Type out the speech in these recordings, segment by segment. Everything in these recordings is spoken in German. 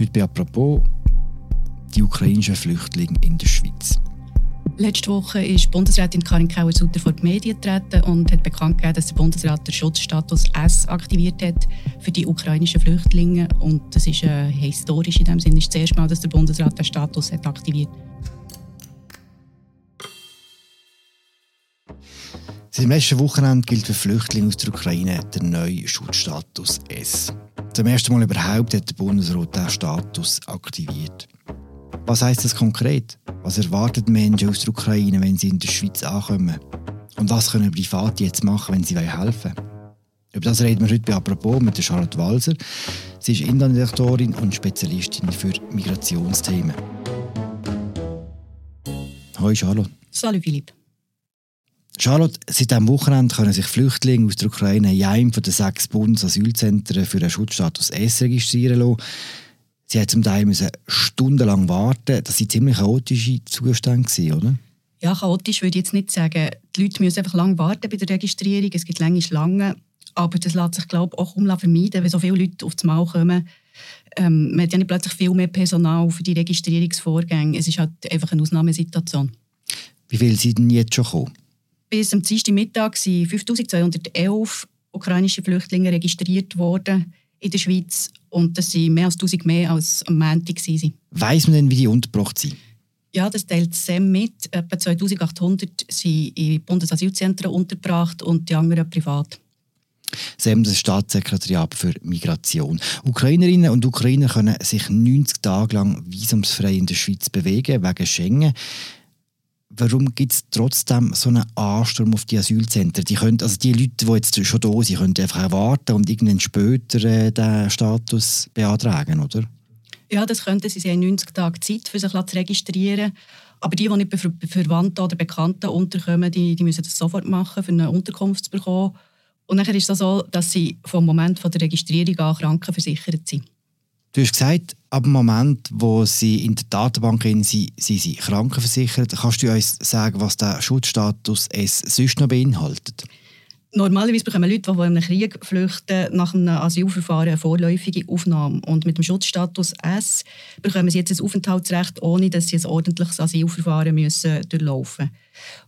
Heute bei «Apropos» die ukrainischen Flüchtlinge in der Schweiz. Letzte Woche ist Bundesrätin Karin Kauer-Sutter vor die Medien getreten und hat bekannt gegeben, dass der Bundesrat den Schutzstatus S aktiviert hat für die ukrainischen Flüchtlinge. Und das ist äh, historisch in dem Sinne. Es ist das erste Mal, dass der Bundesrat den Status hat aktiviert Seit dem letzten Wochenende gilt für Flüchtlinge aus der Ukraine der neue Schutzstatus S. Zum ersten Mal überhaupt hat der Bundesrat diesen Status aktiviert. Was heißt das konkret? Was erwarten Menschen aus der Ukraine, wenn sie in der Schweiz ankommen? Und was können Private jetzt machen, wenn sie helfen wollen? Über das reden wir heute bei «Apropos» mit Charlotte Walser. Sie ist Internetdirektorin und Spezialistin für Migrationsthemen. Hallo Charlotte. Salut Philipp. Charlotte, seit diesem Wochenende können sich Flüchtlinge aus der Ukraine in einem von den sechs Bundesasylzentren für den Schutzstatus S registrieren lassen. Sie mussten zum Teil müssen stundenlang warten. Das waren ziemlich chaotische Zustände, oder? Ja, chaotisch würde ich jetzt nicht sagen. Die Leute müssen einfach lange warten bei der Registrierung. Es gibt lange Schlangen. Aber das lässt sich, glaube ich, auch kaum vermeiden, wenn so viele Leute aufs Mal kommen. Ähm, man hat ja nicht plötzlich viel mehr Personal für die Registrierungsvorgänge. Es ist halt einfach eine Ausnahmesituation. Wie viele sind denn jetzt schon gekommen? Bis am Dienstag Mittag sind 5211 ukrainische Flüchtlinge registriert worden in der Schweiz. Und das sind mehr als 1000 mehr als am Montag. Weiss man denn, wie die untergebracht sind? Ja, das teilt SEM mit. Etwa 2800 sind in Bundesasylzentren untergebracht und die anderen privat. SEM, das Staatssekretariat für Migration. Ukrainerinnen und Ukrainer können sich 90 Tage lang visumsfrei in der Schweiz bewegen, wegen Schengen warum gibt es trotzdem so einen Ansturm auf die Asylzentren? Die, können, also die Leute, die jetzt schon da sind, können einfach warten und irgendwann später äh, den Status beantragen, oder? Ja, das könnten sie. Sie haben 90 Tage Zeit, für sich zu registrieren. Aber die, die nicht bei Verwandten oder Bekannten unterkommen, die, die müssen das sofort machen, für eine Unterkunft zu bekommen. Und dann ist es so, dass sie vom Moment der Registrierung an krankenversichert sind. Du hast gesagt, ab dem Moment, wo sie in der Datenbank sind, sind sie krankenversichert. Kannst du uns sagen, was der Schutzstatus es sonst noch beinhaltet? Normalerweise bekommen Leute, die in einem Krieg flüchten, nach einem Asylverfahren eine vorläufige Aufnahme. Und mit dem Schutzstatus S bekommen sie jetzt ein Aufenthaltsrecht, ohne dass sie ein ordentliches Asylverfahren müssen durchlaufen müssen.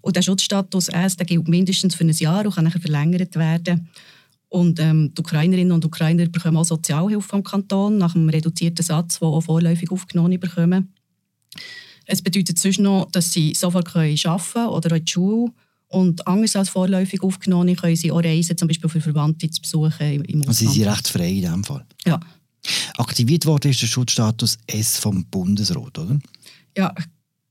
Und der Schutzstatus S der gilt mindestens für ein Jahr und kann nachher verlängert werden. Und ähm, die Ukrainerinnen und Ukrainer bekommen auch Sozialhilfe vom Kanton nach einem reduzierten Satz, der auch vorläufig aufgenommen bekommen. Es bedeutet sonst noch, dass sie sofort arbeiten können oder auch in die Schule. Und anders als vorläufig aufgenommen können sie auch reisen, zum Beispiel für Verwandte zu besuchen im Ausland. Also sie sind recht frei in diesem Fall? Ja. Aktiviert worden ist der Schutzstatus S vom Bundesrat, oder? Ja,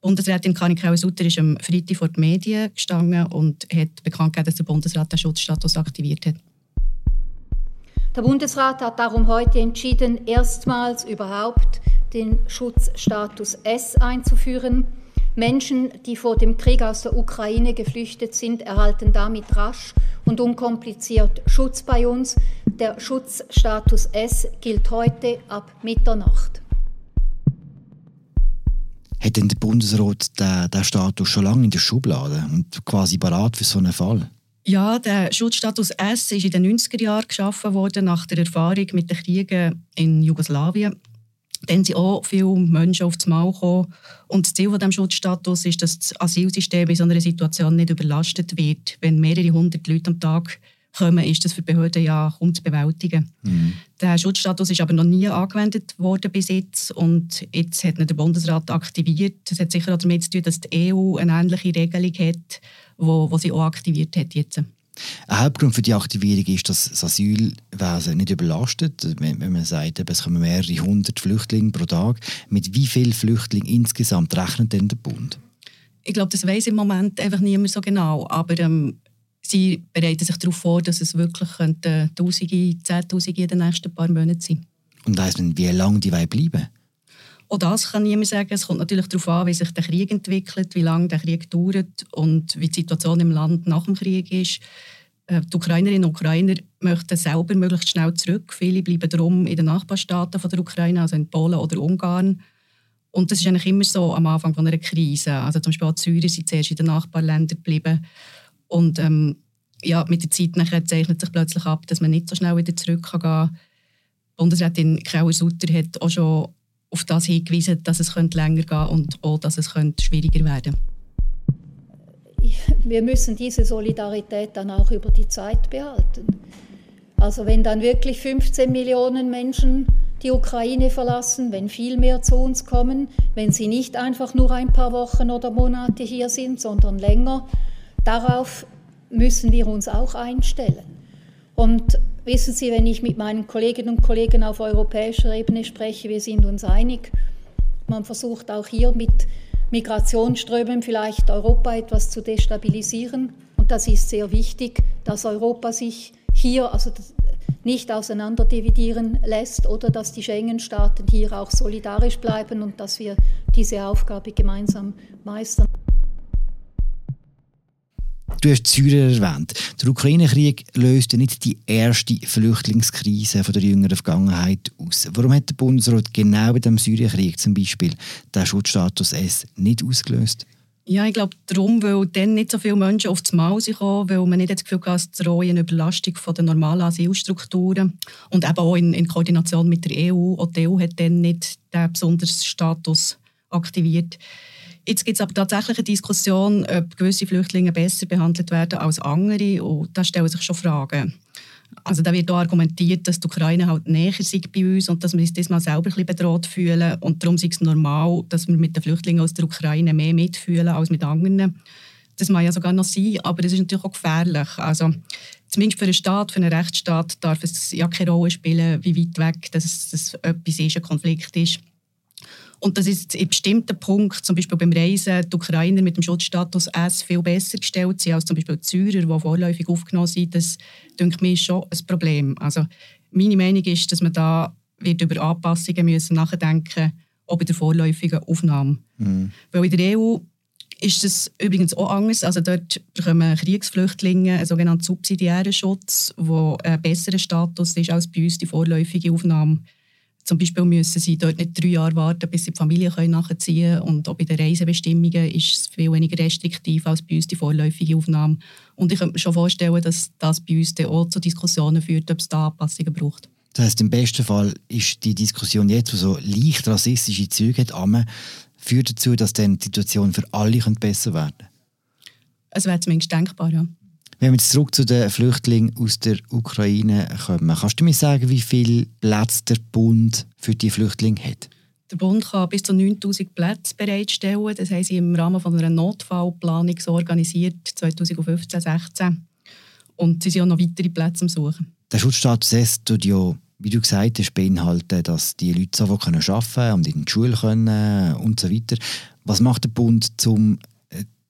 Bundesrätin Karin Kauer-Sutter ist am Freitag vor die Medien gestanden und hat bekannt gegeben, dass der Bundesrat den Schutzstatus aktiviert hat. Der Bundesrat hat darum heute entschieden, erstmals überhaupt den Schutzstatus S einzuführen. Menschen, die vor dem Krieg aus der Ukraine geflüchtet sind, erhalten damit rasch und unkompliziert Schutz bei uns. Der Schutzstatus S gilt heute ab Mitternacht. Hat denn der Bundesrat den, den Status schon lange in der Schublade und quasi parat für so einen Fall? Ja, der Schutzstatus S ist in den 90er Jahren geschaffen worden, nach der Erfahrung mit den Kriegen in Jugoslawien. Dann sind auch viele Menschen aufs Maul gekommen. Und das Ziel dieses Schutzstatus ist, dass das Asylsystem in so einer Situation nicht überlastet wird. Wenn mehrere hundert Leute am Tag kommen, ist das für die Behörden ja kaum zu bewältigen. Mhm. Der Schutzstatus ist aber noch nie angewendet worden bis jetzt. Und jetzt hat ihn der Bundesrat aktiviert. Das hat sicher auch damit zu tun, dass die EU eine ähnliche Regelung hat wo, wo sie auch aktiviert hat jetzt. Ein Hauptgrund für die Aktivierung ist, dass das Asylwesen nicht überlastet. Wenn, wenn man sagt, es kommen mehrere hundert Flüchtlinge pro Tag. Mit wie vielen Flüchtlingen insgesamt rechnet denn der Bund? Ich glaube, das weiß im Moment einfach niemand so genau. Aber ähm, sie bereiten sich darauf vor, dass es wirklich Tausende, Zehntausende in den nächsten paar Monaten sein Und weiss man, wie lange die bleiben? Auch das kann niemand sagen. Es kommt natürlich darauf an, wie sich der Krieg entwickelt, wie lange der Krieg dauert und wie die Situation im Land nach dem Krieg ist. Äh, die Ukrainerinnen und Ukrainer möchten selber möglichst schnell zurück. Viele bleiben darum in den Nachbarstaaten von der Ukraine, also in Polen oder Ungarn. Und das ist eigentlich immer so am Anfang von einer Krise. Also zum Beispiel auch die Syrer sind zuerst in den Nachbarländern geblieben. Und ähm, ja, mit der Zeit nachher zeichnet sich plötzlich ab, dass man nicht so schnell wieder zurück kann gehen. Bundesrätin Kauer-Sutter hat auch schon auf das hingewiesen, dass es länger gehen könnte und auch, dass es schwieriger werden könnte. Wir müssen diese Solidarität dann auch über die Zeit behalten. Also wenn dann wirklich 15 Millionen Menschen die Ukraine verlassen, wenn viel mehr zu uns kommen, wenn sie nicht einfach nur ein paar Wochen oder Monate hier sind, sondern länger, darauf müssen wir uns auch einstellen. Und wissen Sie, wenn ich mit meinen Kolleginnen und Kollegen auf europäischer Ebene spreche, wir sind uns einig, man versucht auch hier mit Migrationsströmen vielleicht Europa etwas zu destabilisieren. Und das ist sehr wichtig, dass Europa sich hier also nicht auseinanderdividieren lässt oder dass die Schengen-Staaten hier auch solidarisch bleiben und dass wir diese Aufgabe gemeinsam meistern. Du hast Syrien erwähnt. Der Ukraine-Krieg löste nicht die erste Flüchtlingskrise von der jüngeren Vergangenheit aus. Warum hat der Bundesrat genau bei dem Syrienkrieg zum Beispiel den Schutzstatus S nicht ausgelöst? Ja, ich glaube darum, weil dann nicht so viele Menschen aufs Maul kommen, weil man nicht das Gefühl hatte, es drohe eine Überlastung der normalen Asylstrukturen und eben auch in, in Koordination mit der EU. Auch die EU hat dann nicht den besonderen Status aktiviert. Jetzt gibt es aber tatsächlich eine Diskussion, ob gewisse Flüchtlinge besser behandelt werden als andere. Und da stellen sich schon Fragen. Also da wird auch argumentiert, dass die Ukraine halt näher sind bei uns und dass wir uns diesmal selber ein bisschen bedroht fühlen. Und darum ist es normal, dass wir mit den Flüchtlingen aus der Ukraine mehr mitfühlen als mit anderen. Das mag ja sogar noch sein, aber es ist natürlich auch gefährlich. Also, zumindest für einen Staat, für einen Rechtsstaat, darf es ja keine Rolle spielen, wie weit weg das, das etwas ist, ein Konflikt ist. Und das ist in bestimmten Punkten, zum Beispiel beim Reisen, die Ukrainer mit dem Schutzstatus S viel besser gestellt sind als zum Beispiel die Syrer, die vorläufig aufgenommen sind. Das, denke ich, schon ein Problem. Also meine Meinung ist, dass man da wird über Anpassungen müssen nachdenken auch bei der vorläufigen Aufnahme. Mhm. Weil in der EU ist es übrigens auch anders. Also dort bekommen Kriegsflüchtlinge einen sogenannten subsidiären Schutz, der ein besserer Status ist als bei uns die vorläufige Aufnahme. Zum Beispiel müssen sie dort nicht drei Jahre warten, bis sie die Familie nachziehen können. Und auch bei den Reisebestimmungen ist es viel weniger restriktiv als bei uns die vorläufige Aufnahme. Und ich könnte mir schon vorstellen, dass das bei uns dann auch zu Diskussionen führt, ob es da Anpassungen braucht. Das heißt, im besten Fall ist die Diskussion jetzt, die so leicht rassistische Züge hat, führt dazu, dass dann die Situation für alle besser werden könnte? Es wäre zumindest denkbar, ja. Wenn wir jetzt zurück zu den Flüchtlingen aus der Ukraine kommen, kannst du mir sagen, wie viele Plätze der Bund für die Flüchtlinge hat? Der Bund kann bis zu 9000 Plätze bereitstellen. Das haben sie im Rahmen von einer Notfallplanung so organisiert, 2015-16. Und sie sind auch noch weitere Plätze am Suchen. Der Schutzstatus S tut ja, wie du gesagt hast, beinhalten, dass die Leute so arbeiten können und in die Schule können und so weiter. Was macht der Bund, um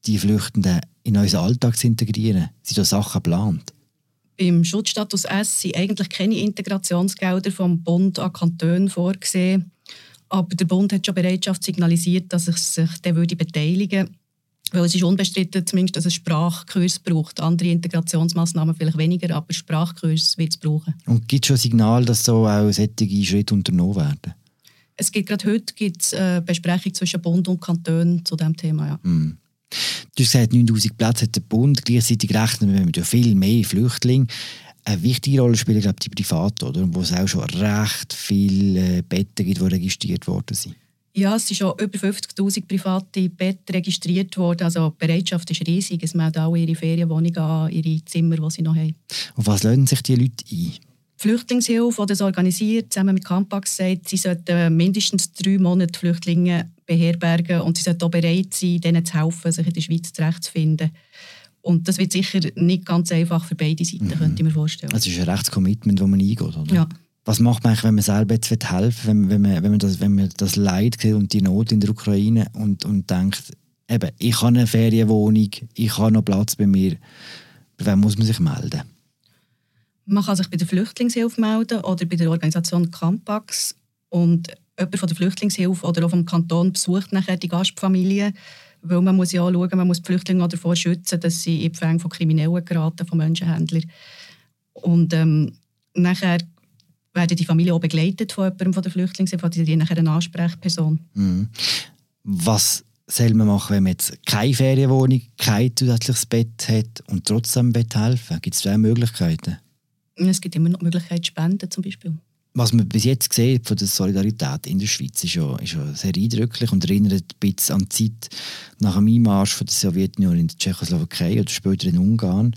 die Flüchtenden in unseren Alltag zu integrieren? Sind da Sachen geplant? Beim Schutzstatus S sind eigentlich keine Integrationsgelder vom Bund an Kantonen vorgesehen. Aber der Bund hat schon Bereitschaft signalisiert, dass er sich dann würde beteiligen würde. Weil es ist unbestritten, zumindest, dass es Sprachkurs braucht. Andere Integrationsmaßnahmen vielleicht weniger, aber Sprachkurs wird es brauchen. Und gibt es schon ein Signal, dass so auch solche Schritte unternommen werden? Es gibt gerade heute gibt's, äh, Besprechung zwischen Bund und Kantonen zu diesem Thema. Ja. Mm. Du hast gesagt, 9000 Plätze hat der Bund. Gleichzeitig rechnen wir mit viel mehr Flüchtlingen. Eine wichtige Rolle spielen glaube ich, die Privaten, oder? wo es auch schon recht viele Betten gibt, die registriert worden sind. Ja, es sind schon über 50'000 private Betten registriert worden. Also die Bereitschaft ist riesig. Es melden auch ihre Ferienwohnungen an, ihre Zimmer, die sie noch haben. Und was lassen sich die Leute ein? Die Flüchtlingshilfe, die das organisiert, zusammen mit Campax, sagt, sie sollten mindestens drei Monate Flüchtlinge beherbergen und sie sollten auch bereit sein, denen zu helfen, sich in der Schweiz zurechtzufinden. Und das wird sicher nicht ganz einfach für beide Seiten, mhm. könnte ich mir vorstellen. Also es ist ein Rechtscommitment, das man eingeht, oder? Ja. Was macht man eigentlich, wenn man selber jetzt helfen will, wenn, wenn, man, wenn, man das, wenn man das Leid sieht und die Not in der Ukraine und, und denkt, eben, ich habe eine Ferienwohnung, ich habe noch Platz bei mir. Bei wem muss man sich melden? Man kann sich bei der Flüchtlingshilfe melden oder bei der Organisation Campax. Und jemand von der Flüchtlingshilfe oder auch vom Kanton besucht nachher die Gastfamilie. Weil man muss ja schauen, man muss die Flüchtlinge davor schützen, dass sie in die Fänge von Kriminellen geraten, von Menschenhändlern. Und ähm, nachher werden die Familien auch begleitet von jemandem von der Flüchtlingshilfe, die die nachher eine Ansprechperson. Mhm. Was soll man machen, wenn man jetzt keine Ferienwohnung, kein zusätzliches Bett hat und trotzdem Bett helfen? Gibt es da Möglichkeiten? Es gibt immer noch Möglichkeiten, Spenden zum Beispiel. was man bis jetzt sieht von der Solidarität in der Schweiz ist ja, ist ja sehr eindrücklich und erinnert ein bisschen an die Zeit nach dem Einmarsch von der Sowjetunion in der Tschechoslowakei oder später in Ungarn,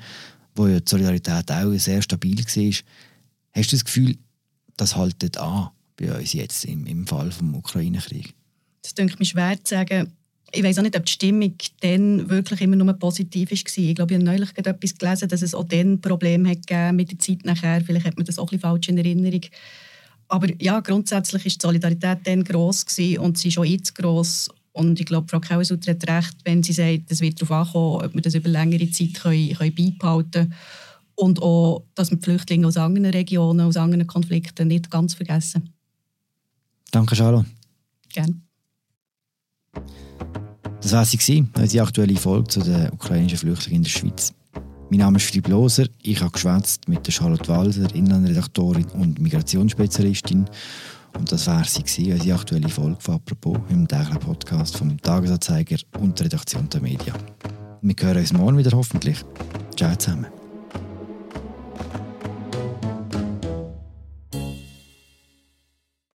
wo ja die Solidarität auch sehr stabil war. Hast du das Gefühl, das haltet an bei uns jetzt im, im Fall des Ukraine-Krieg? Das denke mir schwer zu sagen. Ich weiß auch nicht, ob die Stimmung dann wirklich immer nur positiv war. Ich glaube, ich habe neulich etwas gelesen, dass es auch dann Probleme hat mit der Zeit nachher. Vielleicht hat man das auch ein bisschen falsch in Erinnerung. Aber ja, grundsätzlich war die Solidarität dann gross und sie ist auch jetzt gross. Und ich glaube, Frau Kausutter hat recht, wenn sie sagt, es wird darauf ankommen, ob wir das über längere Zeit können, können beibehalten können. Und auch, dass wir die Flüchtlinge aus anderen Regionen, aus anderen Konflikten nicht ganz vergessen. Danke, Sharon. Gerne. Das war sie, unsere aktuelle Folge zu den ukrainischen Flüchtlingen in der Schweiz. Mein Name ist Philipp Loser. Ich habe geschwätzt mit der Charlotte Walser, Inlandredaktorin und Migrationsspezialistin. Und das war sie, unsere aktuelle Folge von «Apropos» im täglichen Podcast vom Tagesanzeiger und der Redaktion der Medien. Wir hören uns morgen wieder hoffentlich. Ciao zusammen.